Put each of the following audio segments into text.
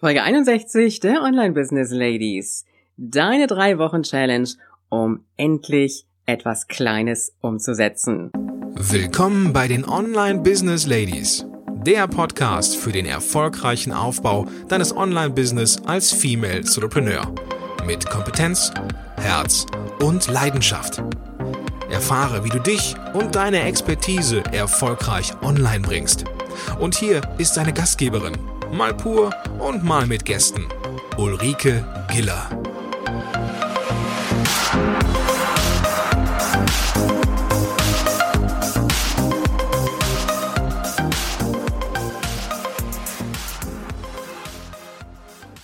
Folge 61 der Online Business Ladies. Deine drei Wochen Challenge, um endlich etwas Kleines umzusetzen. Willkommen bei den Online Business Ladies. Der Podcast für den erfolgreichen Aufbau deines Online-Business als Female Entrepreneur. Mit Kompetenz, Herz und Leidenschaft. Erfahre, wie du dich und deine Expertise erfolgreich online bringst. Und hier ist deine Gastgeberin, mal pur und mal mit Gästen. Ulrike Giller.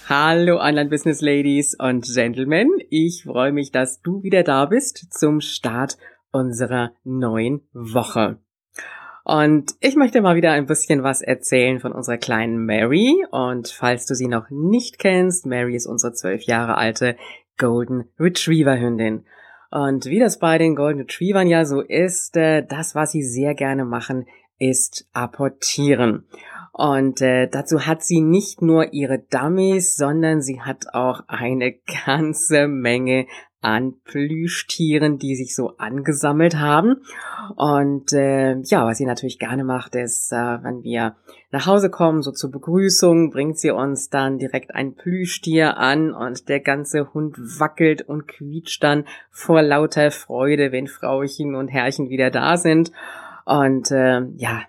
Hallo Online Business Ladies und Gentlemen, ich freue mich, dass du wieder da bist zum Start unserer neuen Woche. Und ich möchte mal wieder ein bisschen was erzählen von unserer kleinen Mary. Und falls du sie noch nicht kennst, Mary ist unsere zwölf Jahre alte Golden Retriever Hündin. Und wie das bei den Golden Retrievern ja so ist, äh, das, was sie sehr gerne machen, ist apportieren. Und äh, dazu hat sie nicht nur ihre Dummies, sondern sie hat auch eine ganze Menge an Plüschtieren, die sich so angesammelt haben. Und äh, ja, was sie natürlich gerne macht, ist, äh, wenn wir nach Hause kommen, so zur Begrüßung, bringt sie uns dann direkt ein Plüschtier an und der ganze Hund wackelt und quietscht dann vor lauter Freude, wenn Frauchen und Herrchen wieder da sind. Und äh, ja,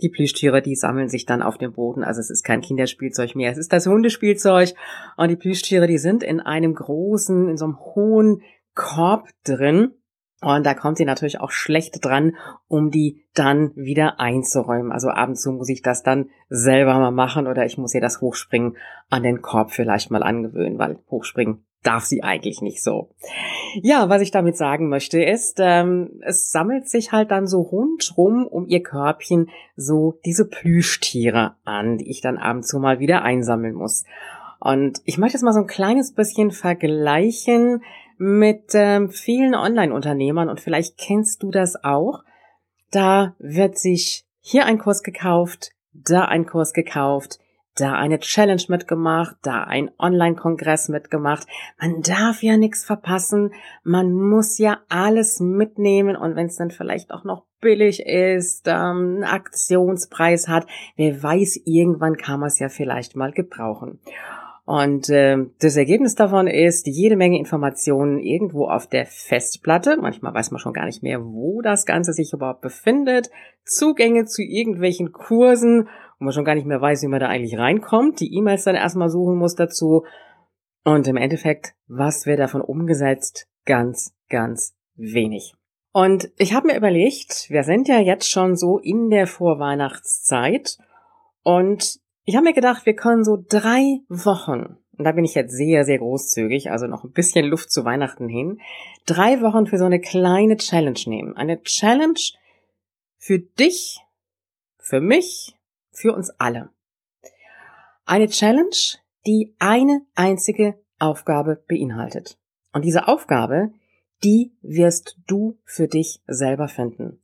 die Plüschtiere, die sammeln sich dann auf dem Boden. Also es ist kein Kinderspielzeug mehr. Es ist das Hundespielzeug. Und die Plüschtiere, die sind in einem großen, in so einem hohen Korb drin. Und da kommt sie natürlich auch schlecht dran, um die dann wieder einzuräumen. Also ab und zu muss ich das dann selber mal machen oder ich muss ihr das Hochspringen an den Korb vielleicht mal angewöhnen, weil Hochspringen darf sie eigentlich nicht so. Ja, was ich damit sagen möchte, ist, ähm, es sammelt sich halt dann so rundrum um ihr Körbchen so diese Plüschtiere an, die ich dann ab und zu mal wieder einsammeln muss. Und ich möchte jetzt mal so ein kleines bisschen vergleichen mit ähm, vielen Online-Unternehmern und vielleicht kennst du das auch. Da wird sich hier ein Kurs gekauft, da ein Kurs gekauft, da eine Challenge mitgemacht, da ein Online-Kongress mitgemacht. Man darf ja nichts verpassen. Man muss ja alles mitnehmen und wenn es dann vielleicht auch noch billig ist, ähm, einen Aktionspreis hat, wer weiß, irgendwann kann man es ja vielleicht mal gebrauchen. Und äh, das Ergebnis davon ist jede Menge Informationen irgendwo auf der Festplatte. Manchmal weiß man schon gar nicht mehr, wo das Ganze sich überhaupt befindet. Zugänge zu irgendwelchen Kursen, wo man schon gar nicht mehr weiß, wie man da eigentlich reinkommt. Die E-Mails dann erstmal suchen muss dazu. Und im Endeffekt, was wird davon umgesetzt? Ganz, ganz wenig. Und ich habe mir überlegt, wir sind ja jetzt schon so in der Vorweihnachtszeit und ich habe mir gedacht, wir können so drei Wochen, und da bin ich jetzt sehr, sehr großzügig, also noch ein bisschen Luft zu Weihnachten hin, drei Wochen für so eine kleine Challenge nehmen. Eine Challenge für dich, für mich, für uns alle. Eine Challenge, die eine einzige Aufgabe beinhaltet. Und diese Aufgabe, die wirst du für dich selber finden.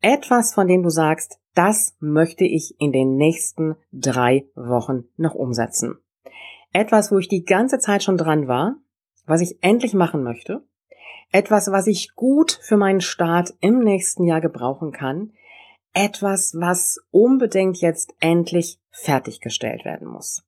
Etwas, von dem du sagst, das möchte ich in den nächsten drei Wochen noch umsetzen. Etwas, wo ich die ganze Zeit schon dran war, was ich endlich machen möchte. Etwas, was ich gut für meinen Start im nächsten Jahr gebrauchen kann. Etwas, was unbedingt jetzt endlich fertiggestellt werden muss.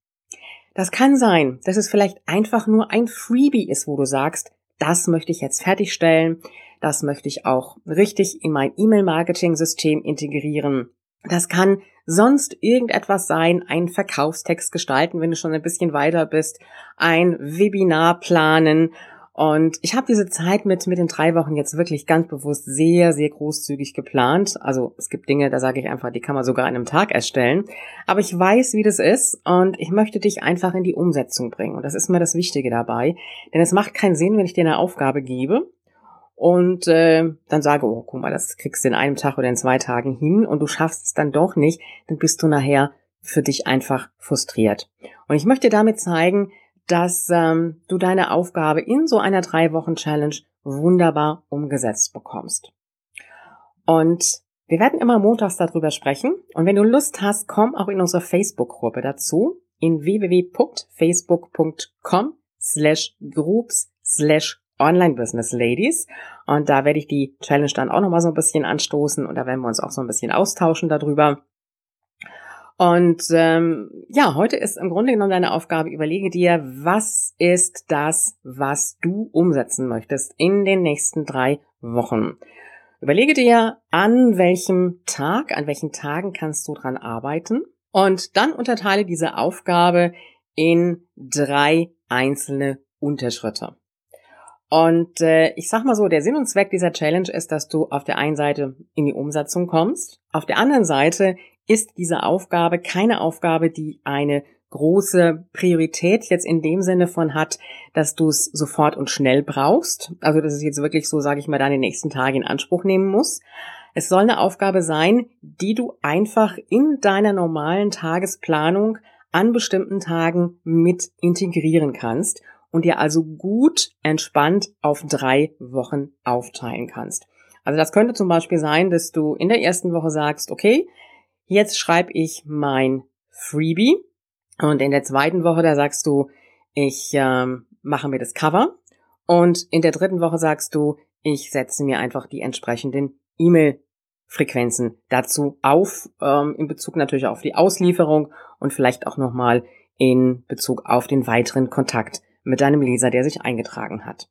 Das kann sein, dass es vielleicht einfach nur ein Freebie ist, wo du sagst, das möchte ich jetzt fertigstellen, das möchte ich auch richtig in mein E-Mail-Marketing-System integrieren. Das kann sonst irgendetwas sein, einen Verkaufstext gestalten, wenn du schon ein bisschen weiter bist, ein Webinar planen. Und ich habe diese Zeit mit, mit den drei Wochen jetzt wirklich ganz bewusst sehr, sehr großzügig geplant. Also es gibt Dinge, da sage ich einfach, die kann man sogar an einem Tag erstellen. Aber ich weiß, wie das ist und ich möchte dich einfach in die Umsetzung bringen. Und das ist mir das Wichtige dabei. Denn es macht keinen Sinn, wenn ich dir eine Aufgabe gebe und äh, dann sage, oh, guck mal, das kriegst du in einem Tag oder in zwei Tagen hin und du schaffst es dann doch nicht, dann bist du nachher für dich einfach frustriert. Und ich möchte damit zeigen, dass ähm, du deine Aufgabe in so einer drei Wochen Challenge wunderbar umgesetzt bekommst. Und wir werden immer montags darüber sprechen. Und wenn du Lust hast, komm auch in unsere Facebook-Gruppe dazu. in www.facebook.com slash groups slash Online Business Ladies. Und da werde ich die Challenge dann auch nochmal so ein bisschen anstoßen und da werden wir uns auch so ein bisschen austauschen darüber. Und ähm, ja, heute ist im Grunde genommen deine Aufgabe, überlege dir, was ist das, was du umsetzen möchtest in den nächsten drei Wochen. Überlege dir, an welchem Tag, an welchen Tagen kannst du dran arbeiten und dann unterteile diese Aufgabe in drei einzelne Unterschritte. Und äh, ich sag mal so, der Sinn und Zweck dieser Challenge ist, dass du auf der einen Seite in die Umsetzung kommst, auf der anderen Seite ist diese Aufgabe keine Aufgabe, die eine große Priorität jetzt in dem Sinne von hat, dass du es sofort und schnell brauchst. Also dass es jetzt wirklich so, sage ich mal, deine nächsten Tage in Anspruch nehmen muss. Es soll eine Aufgabe sein, die du einfach in deiner normalen Tagesplanung an bestimmten Tagen mit integrieren kannst und dir also gut entspannt auf drei Wochen aufteilen kannst. Also das könnte zum Beispiel sein, dass du in der ersten Woche sagst, okay, Jetzt schreibe ich mein Freebie. Und in der zweiten Woche, da sagst du, ich ähm, mache mir das Cover. Und in der dritten Woche sagst du, ich setze mir einfach die entsprechenden E-Mail-Frequenzen dazu auf, ähm, in Bezug natürlich auf die Auslieferung und vielleicht auch nochmal in Bezug auf den weiteren Kontakt mit deinem Leser, der sich eingetragen hat.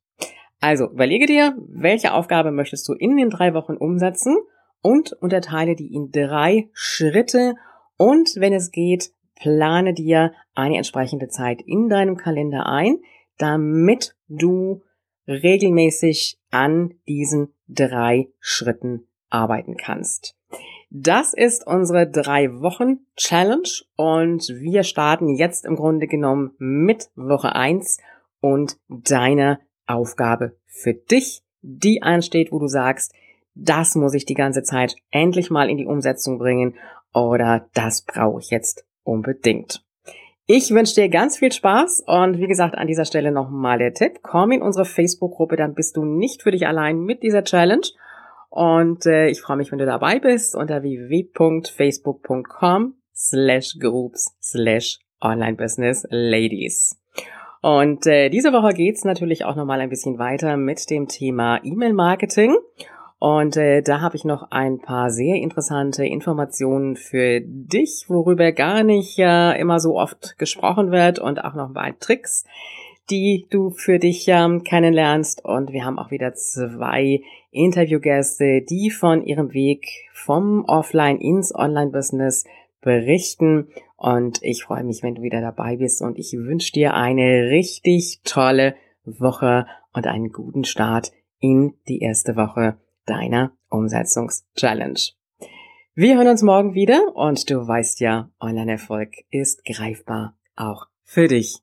Also überlege dir, welche Aufgabe möchtest du in den drei Wochen umsetzen und unterteile die in drei Schritte und wenn es geht, plane dir eine entsprechende Zeit in deinem Kalender ein, damit du regelmäßig an diesen drei Schritten arbeiten kannst. Das ist unsere drei Wochen Challenge und wir starten jetzt im Grunde genommen mit Woche eins und deiner Aufgabe für dich, die ansteht, wo du sagst, das muss ich die ganze Zeit endlich mal in die Umsetzung bringen oder das brauche ich jetzt unbedingt. Ich wünsche dir ganz viel Spaß und wie gesagt an dieser Stelle nochmal der Tipp, komm in unsere Facebook-Gruppe, dann bist du nicht für dich allein mit dieser Challenge und äh, ich freue mich, wenn du dabei bist unter www.facebook.com slash groups slash online business ladies. Und äh, diese Woche geht's natürlich auch nochmal ein bisschen weiter mit dem Thema E-Mail-Marketing. Und äh, da habe ich noch ein paar sehr interessante Informationen für dich, worüber gar nicht äh, immer so oft gesprochen wird und auch noch ein paar Tricks, die du für dich ähm, kennenlernst. Und wir haben auch wieder zwei Interviewgäste, die von ihrem Weg vom Offline ins Online-Business berichten. Und ich freue mich, wenn du wieder dabei bist. Und ich wünsche dir eine richtig tolle Woche und einen guten Start in die erste Woche deiner Umsetzungs-Challenge. Wir hören uns morgen wieder und du weißt ja, Online-Erfolg ist greifbar auch für dich.